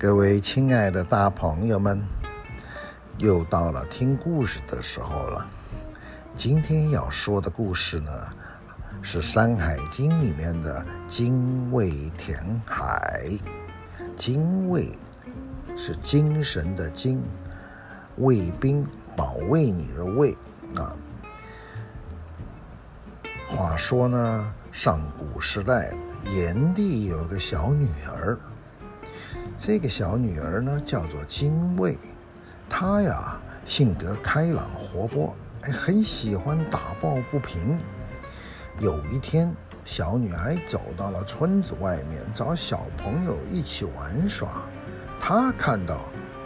各位亲爱的大朋友们，又到了听故事的时候了。今天要说的故事呢，是《山海经》里面的精卫填海。精卫是精神的精，卫兵保卫你的卫啊。话说呢，上古时代，炎帝有个小女儿。这个小女儿呢，叫做精卫，她呀性格开朗活泼，哎，很喜欢打抱不平。有一天，小女孩走到了村子外面，找小朋友一起玩耍。她看到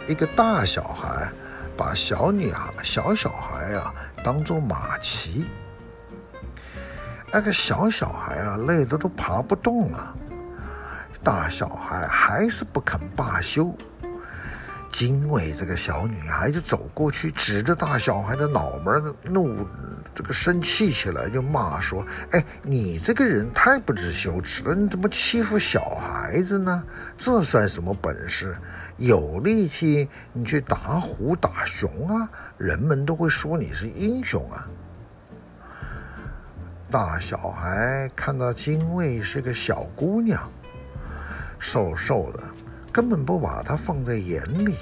一个大小孩把小女孩、小小孩啊当做马骑，那个小小孩啊累得都爬不动了。大小孩还是不肯罢休，精卫这个小女孩就走过去，指着大小孩的脑门，怒这个生气起来，就骂说：“哎，你这个人太不知羞耻了！你怎么欺负小孩子呢？这算什么本事？有力气你去打虎打熊啊，人们都会说你是英雄啊！”大小孩看到精卫是个小姑娘。瘦瘦的，根本不把他放在眼里。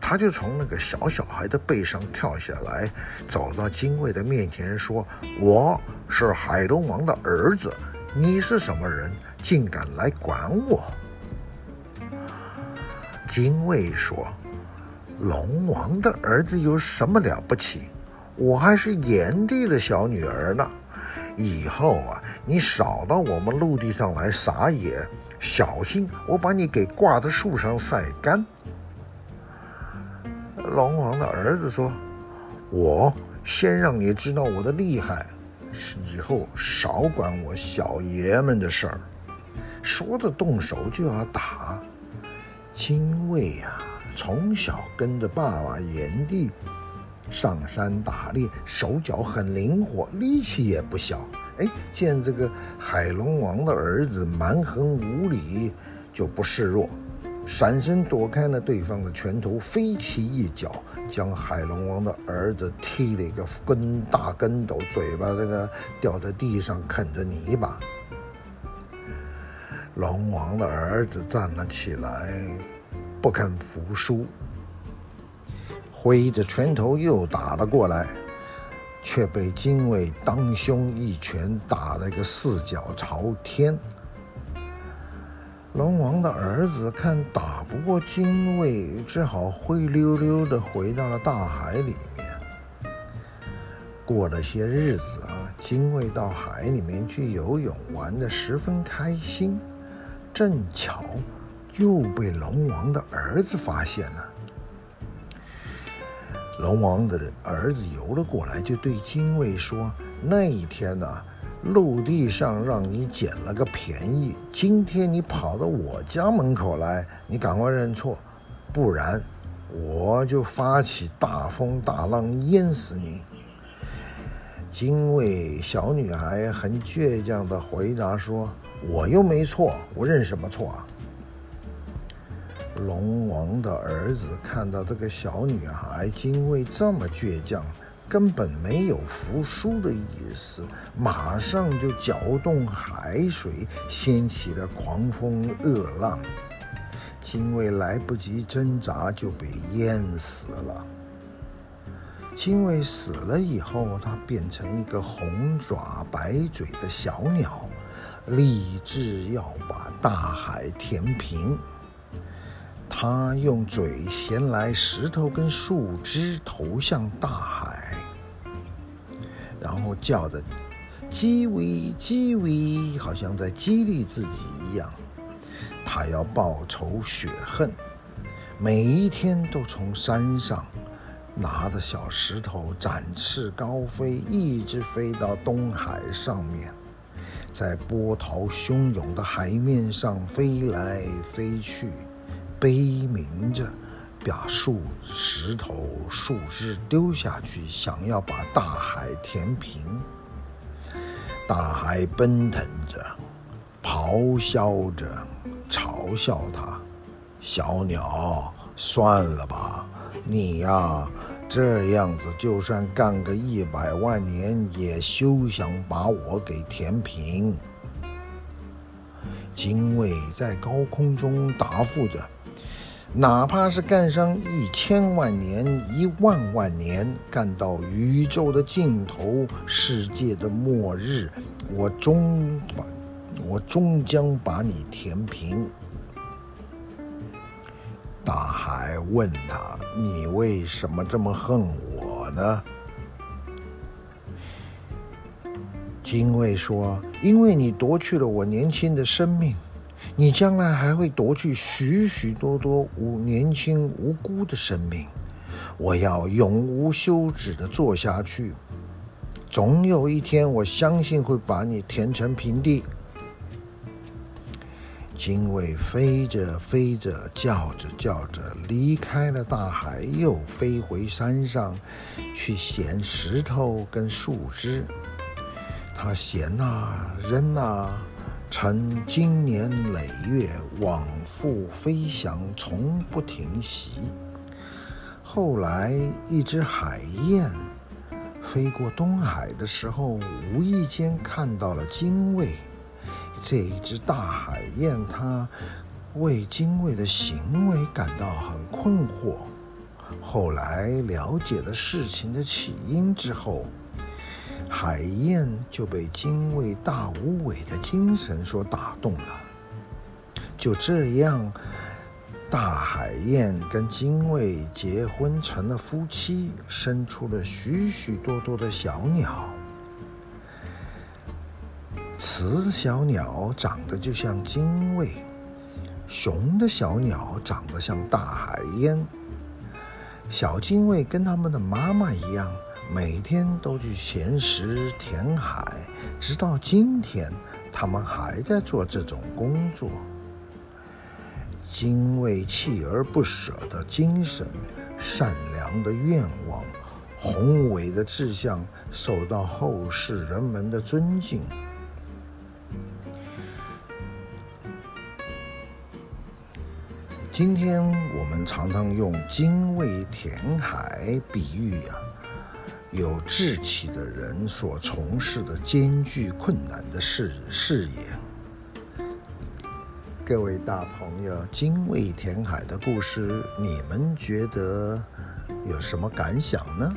他就从那个小小孩的背上跳下来，走到精卫的面前说：“我是海龙王的儿子，你是什么人，竟敢来管我？”精卫说：“龙王的儿子有什么了不起？我还是炎帝的小女儿呢。以后啊，你少到我们陆地上来撒野。”小心，我把你给挂在树上晒干。龙王的儿子说：“我先让你知道我的厉害，以后少管我小爷们的事儿。”说着动手就要打。精卫呀，从小跟着爸爸炎帝上山打猎，手脚很灵活，力气也不小。哎，见这个海龙王的儿子蛮横无理，就不示弱，闪身躲开了对方的拳头，飞起一脚，将海龙王的儿子踢了一个跟大跟斗，嘴巴这个掉在地上啃着泥巴。龙王的儿子站了起来，不肯服输，挥着拳头又打了过来。却被精卫当胸一拳打了个四脚朝天。龙王的儿子看打不过精卫，只好灰溜溜的回到了大海里面。过了些日子啊，精卫到海里面去游泳，玩得十分开心。正巧又被龙王的儿子发现了。龙王的儿子游了过来，就对精卫说：“那一天呢，陆地上让你捡了个便宜，今天你跑到我家门口来，你赶快认错，不然我就发起大风大浪淹死你。”精卫小女孩很倔强地回答说：“我又没错，我认什么错啊？”龙王的儿子看到这个小女孩精卫这么倔强，根本没有服输的意思，马上就搅动海水，掀起了狂风恶浪。精卫来不及挣扎，就被淹死了。精卫死了以后，他变成一个红爪白嘴的小鸟，立志要把大海填平。他用嘴衔来石头跟树枝投向大海，然后叫着“叽威叽威”，好像在激励自己一样。他要报仇雪恨，每一天都从山上拿着小石头展翅高飞，一直飞到东海上面，在波涛汹涌的海面上飞来飞去。悲鸣着，把树石头、树枝丢下去，想要把大海填平。大海奔腾着，咆哮着，嘲笑他，小鸟，算了吧，你呀，这样子就算干个一百万年，也休想把我给填平。精卫在高空中答复着。哪怕是干上一千万年、一万万年，干到宇宙的尽头、世界的末日，我终把，我终将把你填平。大海问他：“你为什么这么恨我呢？”精卫说：“因为你夺去了我年轻的生命。”你将来还会夺去许许多多无年轻无辜的生命，我要永无休止地做下去，总有一天，我相信会把你填成平地。精卫飞着飞着，叫着叫着，离开了大海，又飞回山上，去衔石头跟树枝。他衔啊，扔啊。曾经年累月往复飞翔，从不停息。后来，一只海燕飞过东海的时候，无意间看到了精卫。这一只大海燕，它为精卫的行为感到很困惑。后来了解了事情的起因之后，海燕就被精卫大无畏的精神所打动了。就这样，大海燕跟精卫结婚成了夫妻，生出了许许多多的小鸟。雌小鸟长得就像精卫，雄的小鸟长得像大海燕。小精卫跟他们的妈妈一样。每天都去衔石填海，直到今天，他们还在做这种工作。精卫锲而不舍的精神、善良的愿望、宏伟的志向，受到后世人们的尊敬。今天我们常常用精卫填海比喻呀、啊。有志气的人所从事的艰巨困难的事事业。各位大朋友，精卫填海的故事，你们觉得有什么感想呢？